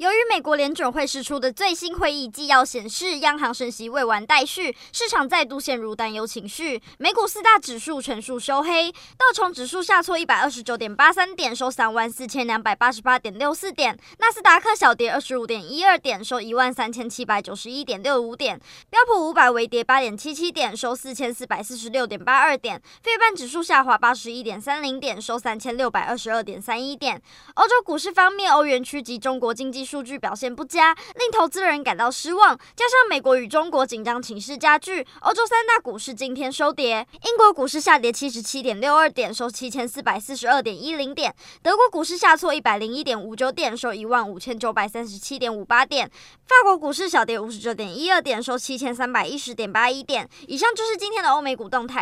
由于美国联准会释出的最新会议纪要显示，央行升息未完待续，市场再度陷入担忧情绪。美股四大指数全数收黑，道琼指数下挫一百二十九点八三点，收三万四千两百八十八点六四点；纳斯达克小跌二十五点一二点，收一万三千七百九十一点六五点；标普五百微跌八点七七点，收四千四百四十六点八二点；费半指数下滑八十一点三零点，收三千六百二十二点三一点。欧洲股市方面，欧元区及中国经济数据表现不佳，令投资人感到失望。加上美国与中国紧张情势加剧，欧洲三大股市今天收跌。英国股市下跌七十七点六二点，收七千四百四十二点一零点。德国股市下挫一百零一点五九点，收一万五千九百三十七点五八点。法国股市小跌五十九点一二点，收七千三百一十点八一点。以上就是今天的欧美股动态。